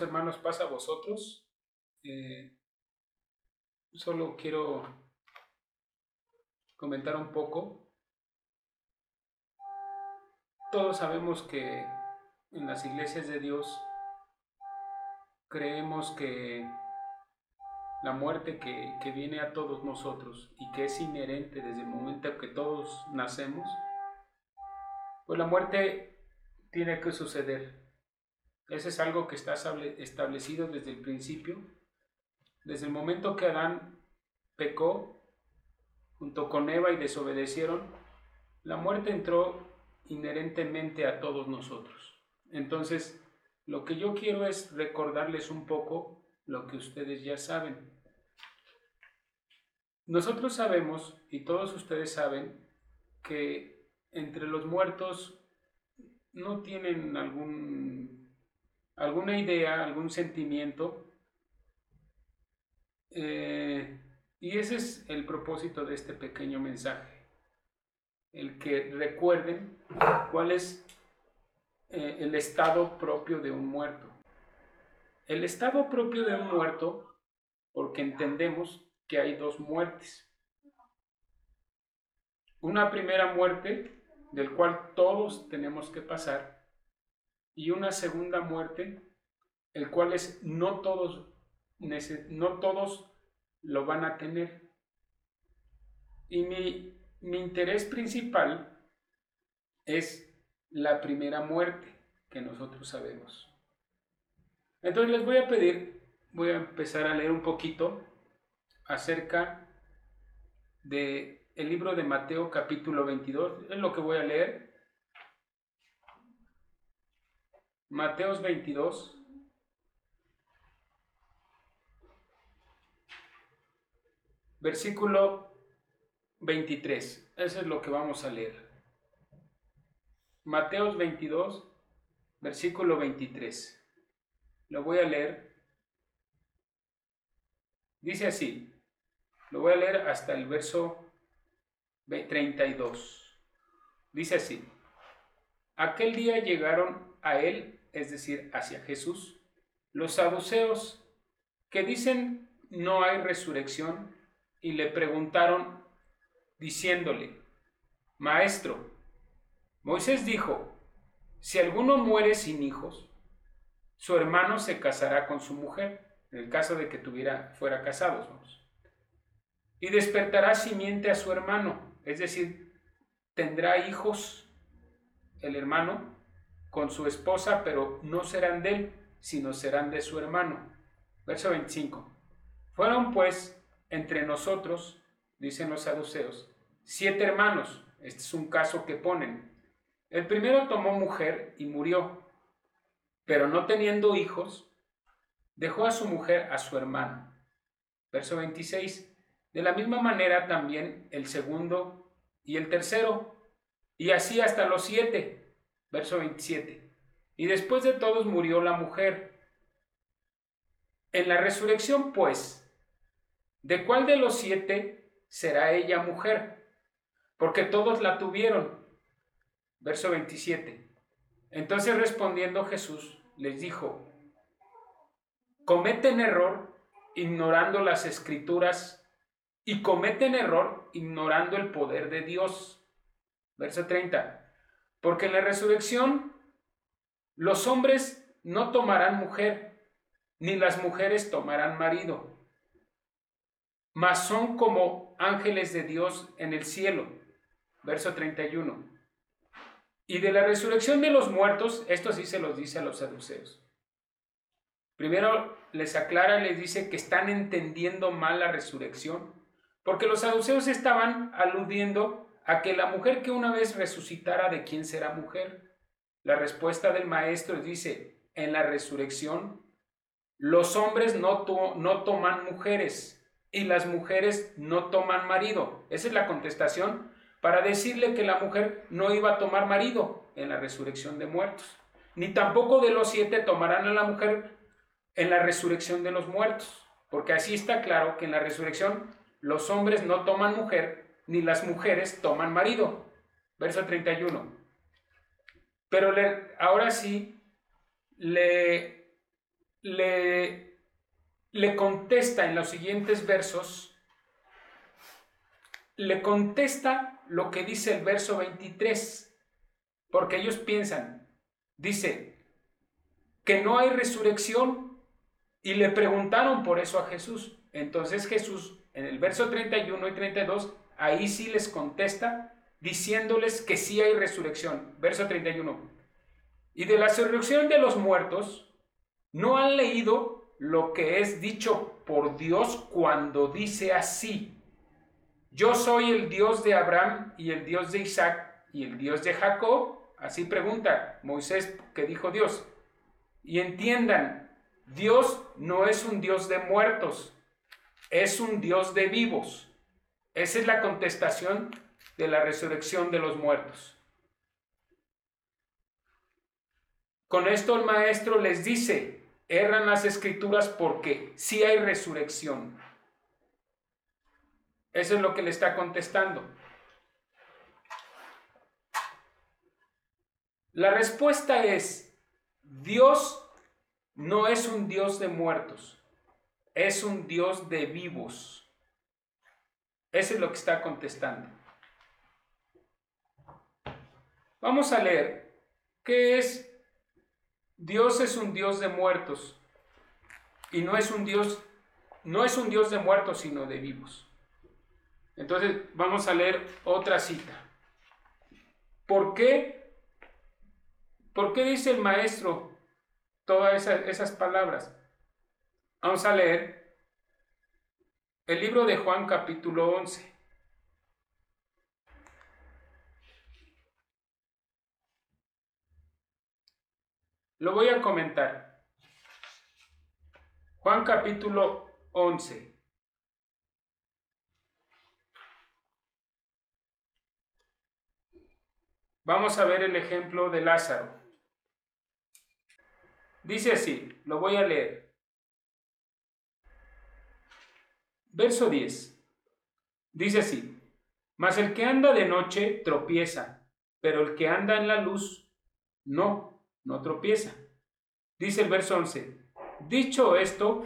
hermanos, pasa a vosotros. Eh, solo quiero comentar un poco. Todos sabemos que en las iglesias de Dios creemos que la muerte que, que, viene a todos nosotros y que es inherente desde el momento que todos nacemos, pues la muerte tiene que suceder. Ese es algo que está establecido desde el principio. Desde el momento que Adán pecó junto con Eva y desobedecieron, la muerte entró inherentemente a todos nosotros. Entonces, lo que yo quiero es recordarles un poco lo que ustedes ya saben. Nosotros sabemos, y todos ustedes saben, que entre los muertos no tienen algún, alguna idea, algún sentimiento. Eh, y ese es el propósito de este pequeño mensaje. El que recuerden cuál es eh, el estado propio de un muerto. El estado propio de un muerto, porque entendemos que hay dos muertes. Una primera muerte, del cual todos tenemos que pasar, y una segunda muerte, el cual es no todos, no todos lo van a tener. Y mi, mi interés principal es la primera muerte que nosotros sabemos. Entonces les voy a pedir, voy a empezar a leer un poquito acerca de el libro de Mateo capítulo 22, es lo que voy a leer. Mateos 22. Versículo 23. Eso es lo que vamos a leer. Mateos 22, versículo 23. Lo voy a leer. Dice así, lo voy a leer hasta el verso 32. Dice así, aquel día llegaron a él, es decir, hacia Jesús, los saduceos que dicen no hay resurrección y le preguntaron diciéndole, Maestro, Moisés dijo, si alguno muere sin hijos, su hermano se casará con su mujer, en el caso de que tuviera, fuera casados, y despertará simiente a su hermano, es decir, tendrá hijos el hermano con su esposa, pero no serán de él, sino serán de su hermano. Verso 25. Fueron pues entre nosotros, dicen los saduceos, siete hermanos. Este es un caso que ponen. El primero tomó mujer y murió, pero no teniendo hijos, dejó a su mujer a su hermano. Verso 26. De la misma manera también el segundo y el tercero, y así hasta los siete. Verso 27. Y después de todos murió la mujer. En la resurrección, pues, ¿de cuál de los siete será ella mujer? Porque todos la tuvieron Verso 27. Entonces respondiendo Jesús les dijo, cometen error ignorando las escrituras y cometen error ignorando el poder de Dios. Verso 30. Porque en la resurrección los hombres no tomarán mujer, ni las mujeres tomarán marido, mas son como ángeles de Dios en el cielo. Verso 31. Y de la resurrección de los muertos, esto sí se los dice a los saduceos. Primero les aclara, les dice que están entendiendo mal la resurrección, porque los saduceos estaban aludiendo a que la mujer que una vez resucitara, ¿de quién será mujer? La respuesta del maestro dice, en la resurrección, los hombres no, no toman mujeres y las mujeres no toman marido. Esa es la contestación para decirle que la mujer no iba a tomar marido en la resurrección de muertos, ni tampoco de los siete tomarán a la mujer en la resurrección de los muertos, porque así está claro que en la resurrección los hombres no toman mujer, ni las mujeres toman marido. Verso 31. Pero ahora sí le, le, le contesta en los siguientes versos, le contesta lo que dice el verso 23, porque ellos piensan, dice, que no hay resurrección y le preguntaron por eso a Jesús. Entonces Jesús, en el verso 31 y 32, ahí sí les contesta diciéndoles que sí hay resurrección. Verso 31. Y de la resurrección de los muertos, ¿no han leído lo que es dicho por Dios cuando dice así? Yo soy el Dios de Abraham y el Dios de Isaac y el Dios de Jacob. Así pregunta Moisés que dijo Dios. Y entiendan, Dios no es un Dios de muertos, es un Dios de vivos. Esa es la contestación de la resurrección de los muertos. Con esto el maestro les dice, erran las escrituras porque sí hay resurrección. Eso es lo que le está contestando. La respuesta es, Dios no es un Dios de muertos, es un Dios de vivos. Eso es lo que está contestando. Vamos a leer qué es Dios es un Dios de muertos y no es un Dios no es un Dios de muertos sino de vivos. Entonces vamos a leer otra cita. ¿Por qué? ¿Por qué dice el maestro todas esas, esas palabras? Vamos a leer el libro de Juan capítulo 11. Lo voy a comentar. Juan capítulo 11. Vamos a ver el ejemplo de Lázaro. Dice así, lo voy a leer. Verso 10. Dice así, mas el que anda de noche tropieza, pero el que anda en la luz no no tropieza. Dice el verso 11, dicho esto,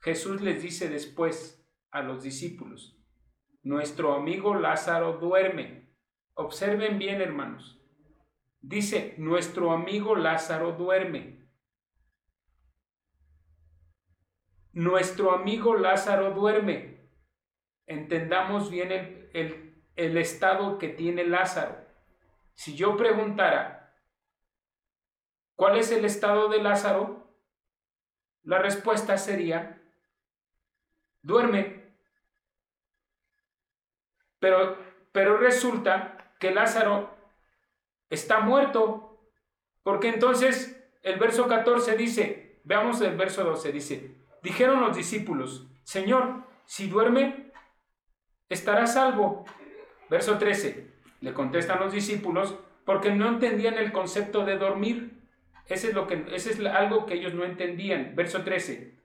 Jesús les dice después a los discípulos, nuestro amigo Lázaro duerme. Observen bien, hermanos. Dice, nuestro amigo Lázaro duerme. Nuestro amigo Lázaro duerme. Entendamos bien el, el, estado que tiene Lázaro. Si yo preguntara, ¿Cuál es el estado de Lázaro? La respuesta sería, duerme. Pero, pero resulta que Lázaro está muerto, porque entonces el verso 14 dice, veamos el verso 12, dice, dijeron los discípulos, Señor, si duerme, estará salvo. Verso 13, le contestan los discípulos, porque no entendían el concepto de dormir. Ese es, lo que, ese es algo que ellos no entendían. Verso 13.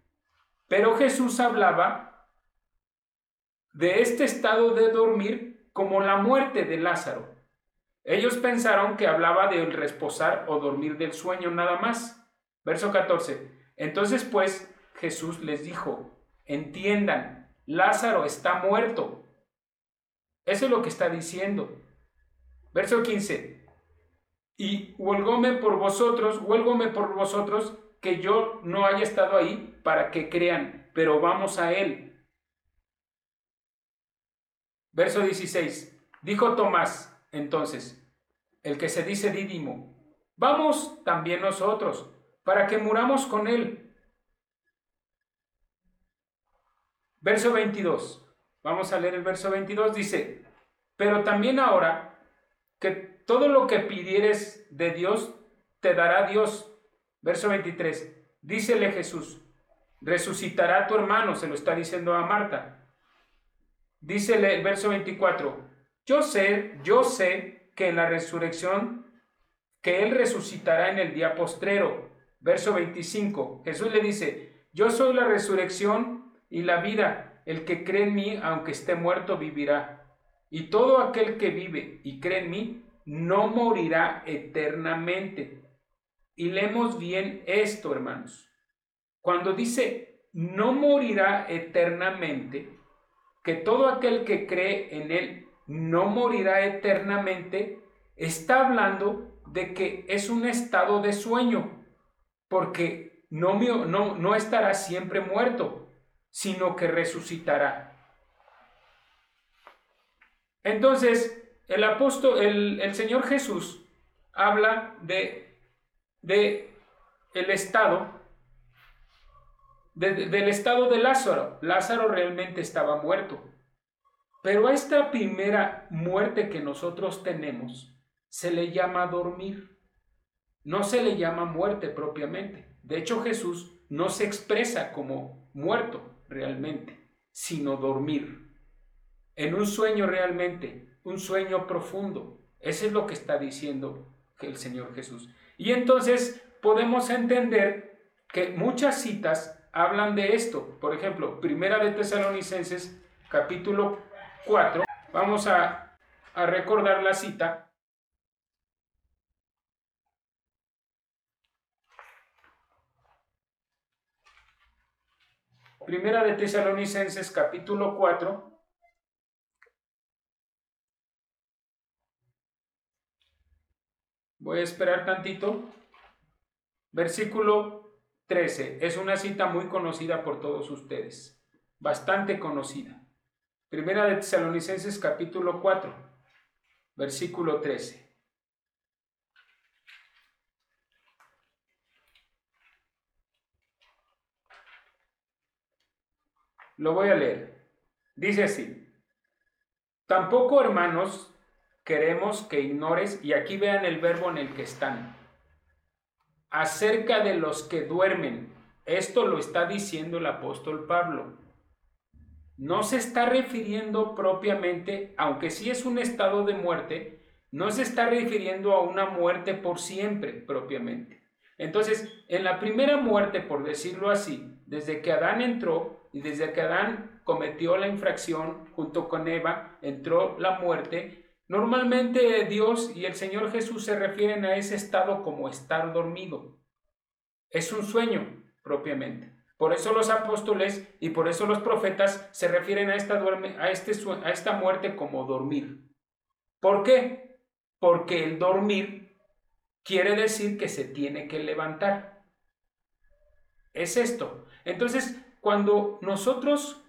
Pero Jesús hablaba de este estado de dormir como la muerte de Lázaro. Ellos pensaron que hablaba de reposar o dormir del sueño nada más. Verso 14. Entonces pues Jesús les dijo, entiendan, Lázaro está muerto. Eso es lo que está diciendo. Verso 15 y huelgóme por vosotros, huelgóme por vosotros que yo no haya estado ahí para que crean, pero vamos a él. Verso 16. Dijo Tomás entonces, el que se dice Dídimo, vamos también nosotros, para que muramos con él. Verso 22. Vamos a leer el verso 22. Dice, pero también ahora que todo lo que pidieres de Dios, te dará Dios. Verso 23. Dícele Jesús, resucitará tu hermano, se lo está diciendo a Marta. Dícele el verso 24, yo sé, yo sé que en la resurrección, que Él resucitará en el día postrero. Verso 25, Jesús le dice, yo soy la resurrección y la vida, el que cree en mí, aunque esté muerto, vivirá. Y todo aquel que vive y cree en mí, no morirá eternamente. Y leemos bien esto, hermanos. cuando dice no morirá eternamente, que todo aquel que cree en él no morirá eternamente, está hablando de que es un estado de sueño, porque no, no, no estará siempre muerto, sino que resucitará. Entonces, el apóstol, el, Señor Jesús habla de, de el estado, del estado de Lázaro. Lázaro realmente estaba muerto. Pero a esta primera muerte que nosotros tenemos se le llama dormir. No se le llama muerte propiamente. De hecho, Jesús no se expresa como muerto realmente, sino dormir. En un sueño realmente, un sueño profundo. Eso es lo que está diciendo el Señor Jesús. Y entonces podemos entender que muchas citas hablan de esto. Por ejemplo, Primera de Tesalonicenses, capítulo 4. Vamos a, a recordar la cita. Primera de Tesalonicenses capítulo 4. Voy a esperar tantito. Versículo 13. Es una cita muy conocida por todos ustedes. Bastante conocida. Primera de Tesalonicenses capítulo 4. Versículo 13. Lo voy a leer. Dice así. Tampoco, hermanos, queremos que ignores, y aquí vean el verbo en el que están, acerca de los que duermen. Esto lo está diciendo el apóstol Pablo. No se está refiriendo propiamente, aunque sí es un estado de muerte, no se está refiriendo a una muerte por siempre propiamente. Entonces, en la primera muerte, por decirlo así, desde que Adán entró, y desde que Adán cometió la infracción junto con Eva, entró la muerte. Normalmente Dios y el Señor Jesús se refieren a ese estado como estar dormido. Es un sueño propiamente. Por eso los apóstoles y por eso los profetas se refieren a esta, este, a esta muerte como dormir. ¿Por qué? Porque el dormir quiere decir que se tiene que levantar. Es esto. Entonces, cuando nosotros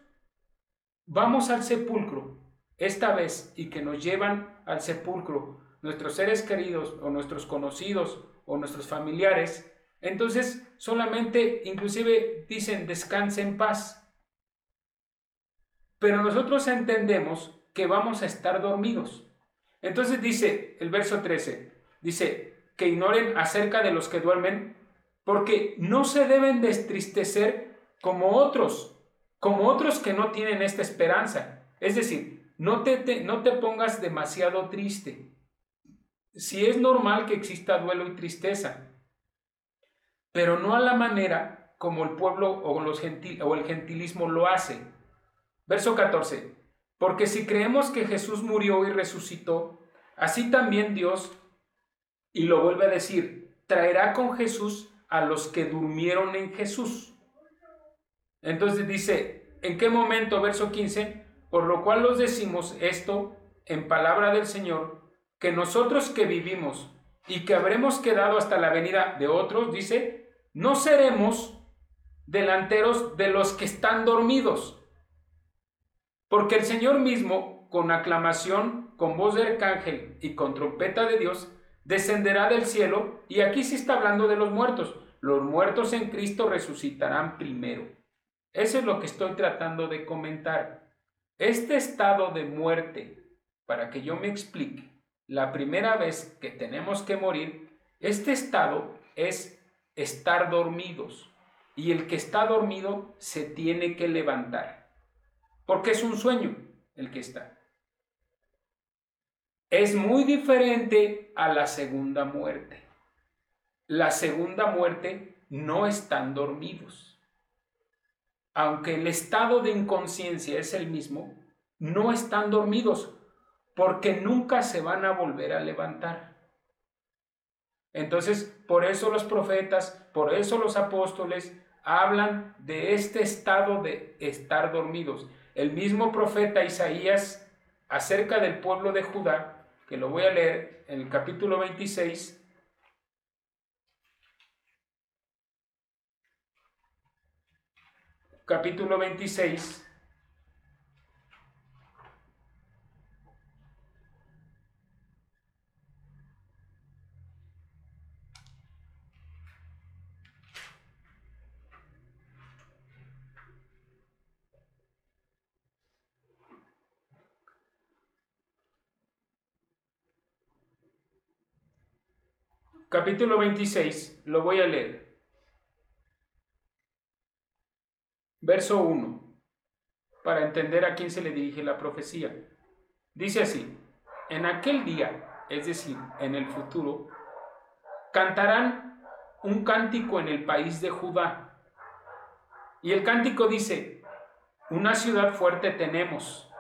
vamos al sepulcro, esta vez, y que nos llevan al sepulcro nuestros seres queridos o nuestros conocidos o nuestros familiares, entonces solamente inclusive dicen descanse en paz. Pero nosotros entendemos que vamos a estar dormidos. Entonces dice el verso 13, dice que ignoren acerca de los que duermen, porque no se deben destristecer como otros, como otros que no tienen esta esperanza. Es decir, no te, no te pongas demasiado triste. Si es normal que exista duelo y tristeza, pero no a la manera como el pueblo o, los gentil, o el gentilismo lo hace. Verso 14. Porque si creemos que Jesús murió y resucitó, así también Dios, y lo vuelve a decir, traerá con Jesús a los que durmieron en Jesús. Entonces dice, ¿en qué momento? Verso 15, por lo cual los decimos esto en palabra del Señor, que nosotros que vivimos y que habremos quedado hasta la venida de otros, dice, no seremos delanteros de los que están dormidos. Porque el Señor mismo, con aclamación, con voz de arcángel y con trompeta de Dios, descenderá del cielo, y aquí se está hablando de los muertos. Los muertos en Cristo resucitarán primero. Eso es lo que estoy tratando de comentar. Este estado de muerte, para que yo me explique, la primera vez que tenemos que morir, este estado es estar dormidos. Y el que está dormido se tiene que levantar. Porque es un sueño el que está. Es muy diferente a la segunda muerte. La segunda muerte no están dormidos aunque el estado de inconsciencia es el mismo, no están dormidos porque nunca se van a volver a levantar. Entonces, por eso los profetas, por eso los apóstoles hablan de este estado de estar dormidos. El mismo profeta Isaías acerca del pueblo de Judá, que lo voy a leer en el capítulo 26, capítulo 26, capítulo 26, lo voy a leer. Verso 1, para entender a quién se le dirige la profecía. Dice así, en aquel día, es decir, en el futuro, cantarán un cántico en el país de Judá. Y el cántico dice, una ciudad fuerte tenemos.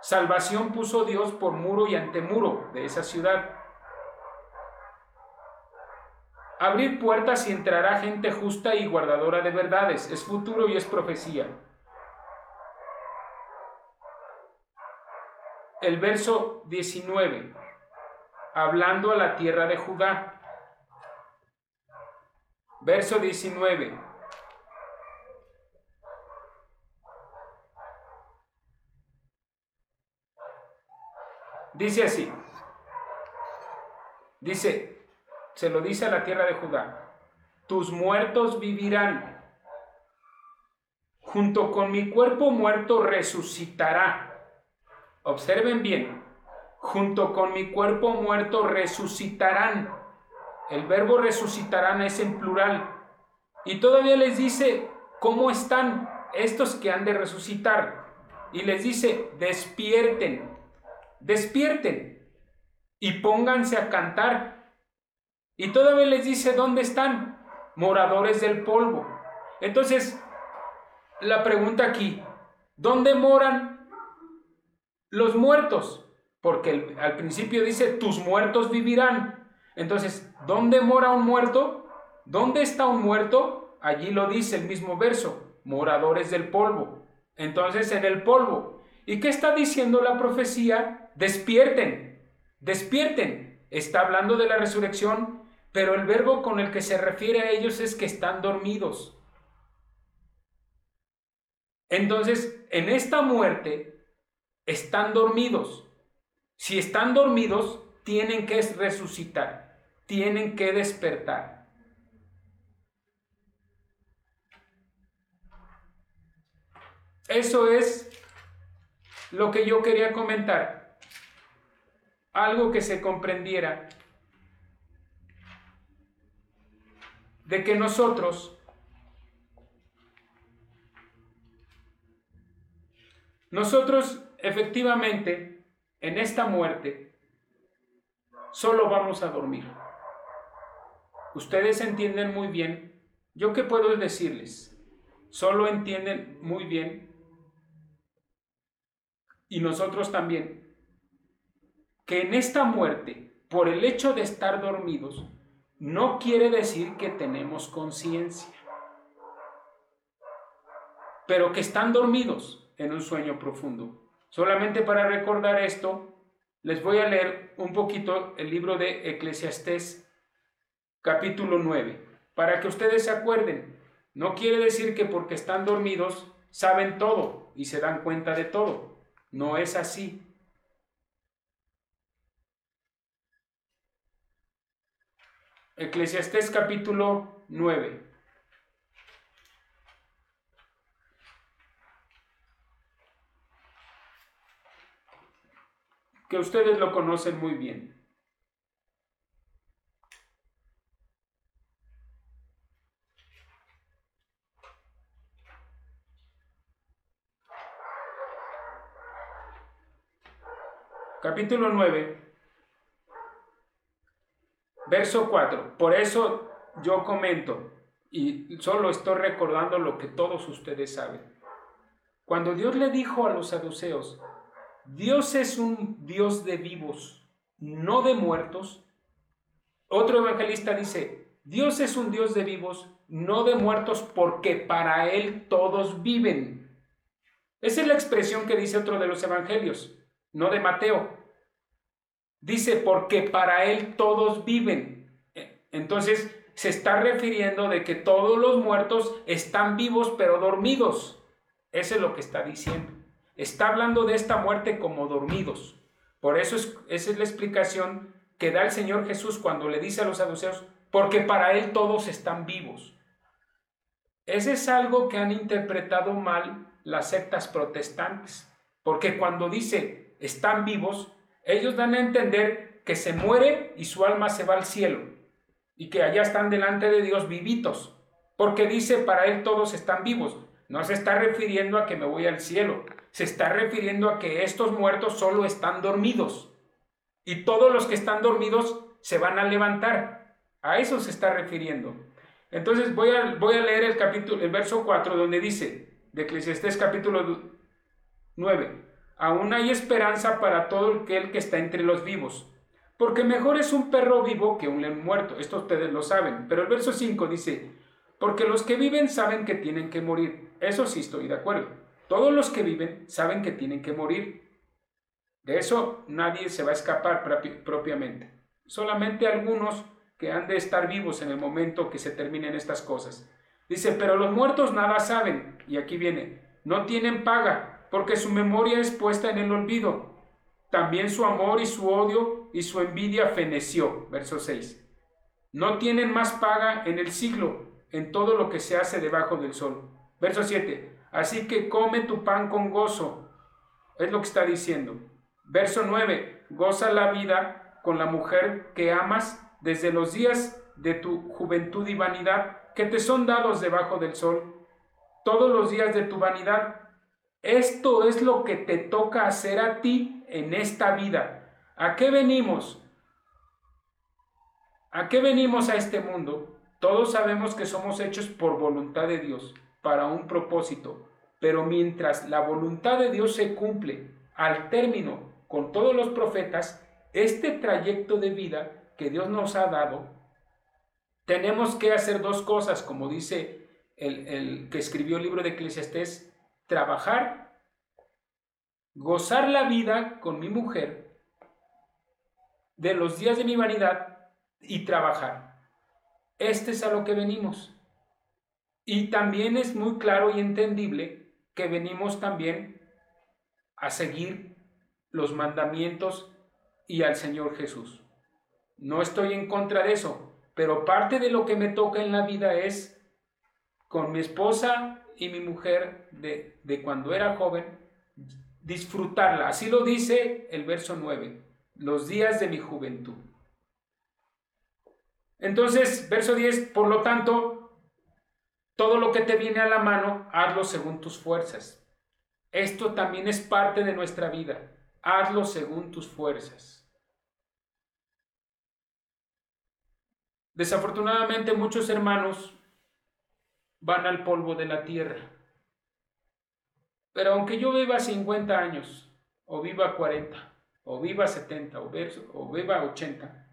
Salvación puso Dios por muro y antemuro de esa ciudad Abrir puertas y entrará gente justa y guardadora de verdades. Es futuro y es profecía. El verso 19, hablando a la tierra de Judá. Verso 19. Dice así. Dice, se lo dice a la tierra de Judá, tus muertos vivirán, junto con mi cuerpo muerto resucitará. Observen bien, junto con mi cuerpo muerto resucitarán. El verbo resucitarán es en plural. Y todavía les dice cómo están estos que han de resucitar. Y les dice, despierten, despierten y pónganse a cantar y todavía les dice dónde están, moradores del polvo. Entonces, la pregunta aquí, ¿dónde moran los muertos? Porque al principio dice, tus muertos vivirán. Entonces, ¿dónde mora un muerto? ¿Dónde está un muerto? Allí lo dice el mismo verso, moradores del polvo. Entonces, en el polvo. ¿Y qué está diciendo la profecía? Despierten, despierten. Está hablando de la resurrección pero el verbo con el que se refiere a ellos es que están dormidos. Entonces, en esta muerte están dormidos. Si están dormidos, tienen que resucitar, tienen que despertar. Eso es lo que yo quería comentar. Algo que se comprendiera de que nosotros nosotros efectivamente en esta muerte solo vamos a dormir. Ustedes entienden muy bien, yo qué puedo decirles, solo entienden muy bien. Y nosotros también. Que en esta muerte, por el hecho de estar dormidos, no quiere decir que tenemos conciencia, pero que están dormidos en un sueño profundo. Solamente para recordar esto, les voy a leer un poquito el libro de Eclesiastés, capítulo 9, para que ustedes se acuerden. No quiere decir que porque están dormidos saben todo y se dan cuenta de todo. No es así. Eclesiastés capítulo 9. Que ustedes lo conocen muy bien. Capítulo 9 Verso 4. Por eso yo comento y solo estoy recordando lo que todos ustedes saben. Cuando Dios le dijo a los saduceos, Dios es un Dios de vivos, no de muertos, otro evangelista dice, Dios es un Dios de vivos, no de muertos, porque para Él todos viven. Esa es la expresión que dice otro de los evangelios, no de Mateo. Dice, porque para Él todos viven. Entonces se está refiriendo de que todos los muertos están vivos pero dormidos. Eso es lo que está diciendo. Está hablando de esta muerte como dormidos. Por eso es, esa es la explicación que da el Señor Jesús cuando le dice a los saduceos, porque para Él todos están vivos. Ese es algo que han interpretado mal las sectas protestantes, porque cuando dice están vivos, ellos dan a entender que se muere y su alma se va al cielo y que allá están delante de Dios vivitos, porque dice para Él todos están vivos. No se está refiriendo a que me voy al cielo, se está refiriendo a que estos muertos solo están dormidos y todos los que están dormidos se van a levantar. A eso se está refiriendo. Entonces voy a, leer el capítulo, el verso 4 donde dice, de Eclesiastés capítulo 9, aún hay esperanza para todo aquel que está entre los vivos, porque mejor es un perro vivo que un león muerto, esto ustedes lo saben, pero el verso 5 dice, porque los que viven saben que tienen que morir, eso sí estoy de acuerdo, todos los que viven saben que tienen que morir, de eso nadie se va a escapar propiamente, solamente algunos que han de estar vivos en el momento que se terminen estas cosas. Dice, pero los muertos nada saben, y aquí viene, no tienen paga, porque su memoria es puesta en el olvido. También su amor y su odio y su envidia feneció. Verso 6. No tienen más paga en el siglo, en todo lo que se hace debajo del sol. Verso 7. Así que come tu pan con gozo. Es lo que está diciendo. Verso 9. Goza la vida con la mujer que amas desde los días de tu juventud y vanidad que te son dados debajo del sol, todos los días de tu vanidad. Esto es lo que te toca hacer a ti en esta vida. ¿A qué venimos? ¿A qué venimos a este mundo? Todos sabemos que somos hechos por voluntad de Dios, para un propósito, pero mientras la voluntad de Dios se cumple al término con todos los profetas, este trayecto de vida que Dios nos ha dado, tenemos que hacer dos cosas, como dice el, que escribió el libro de Eclesiastés, trabajar, gozar la vida con mi mujer de los días de mi vanidad y trabajar. Este es a lo que venimos. Y también es muy claro y entendible que venimos también a seguir los mandamientos y al Señor Jesús. No estoy en contra de eso, pero parte de lo que me toca en la vida es con mi esposa y mi mujer de, de cuando era joven, disfrutarla. Así lo dice el verso 9, los días de mi juventud. Entonces, verso 10, por lo tanto, todo lo que te viene a la mano, hazlo según tus fuerzas. Esto también es parte de nuestra vida. Hazlo según tus fuerzas. Desafortunadamente muchos hermanos van al polvo de la tierra. Pero aunque yo viva 50 años, o viva 40, o viva 70, o, o viva 80,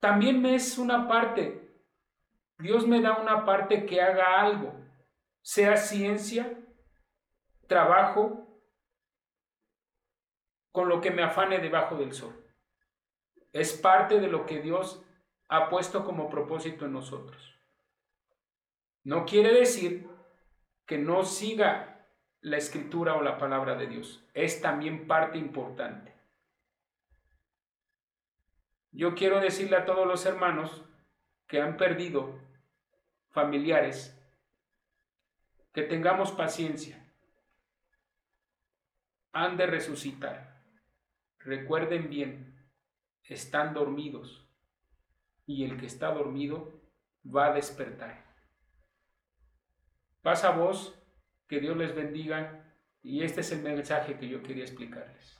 también me es una parte, Dios me da una parte que haga algo, sea ciencia, trabajo, con lo que me afane debajo del sol. Es parte de lo que Dios ha puesto como propósito en nosotros. No quiere decir que no siga la escritura o la palabra de Dios. Es también parte importante. Yo quiero decirle a todos los hermanos que han perdido familiares que tengamos paciencia. Han de resucitar. Recuerden bien, están dormidos y el que está dormido va a despertar. Pasa voz, que Dios les bendiga y este es el mensaje que yo quería explicarles.